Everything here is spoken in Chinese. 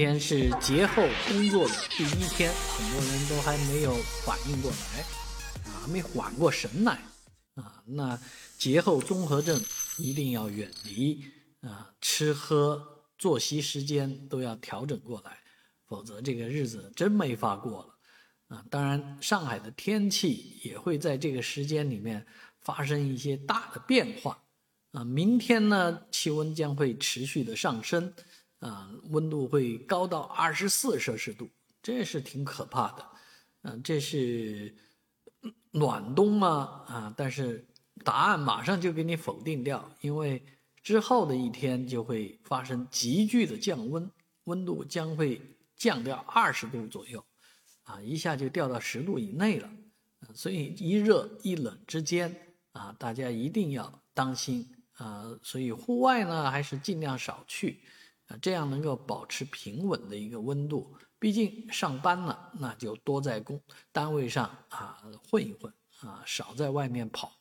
今天是节后工作的第一天，很多人都还没有反应过来，啊，没缓过神来，啊，那节后综合症一定要远离，啊，吃喝作息时间都要调整过来，否则这个日子真没法过了，啊，当然上海的天气也会在这个时间里面发生一些大的变化，啊，明天呢气温将会持续的上升。啊，温度会高到二十四摄氏度，这是挺可怕的。嗯，这是暖冬吗？啊，但是答案马上就给你否定掉，因为之后的一天就会发生急剧的降温，温度将会降掉二十度左右，啊，一下就掉到十度以内了。所以一热一冷之间，啊，大家一定要当心啊。所以户外呢，还是尽量少去。啊，这样能够保持平稳的一个温度。毕竟上班了，那就多在工单位上啊混一混啊，少在外面跑。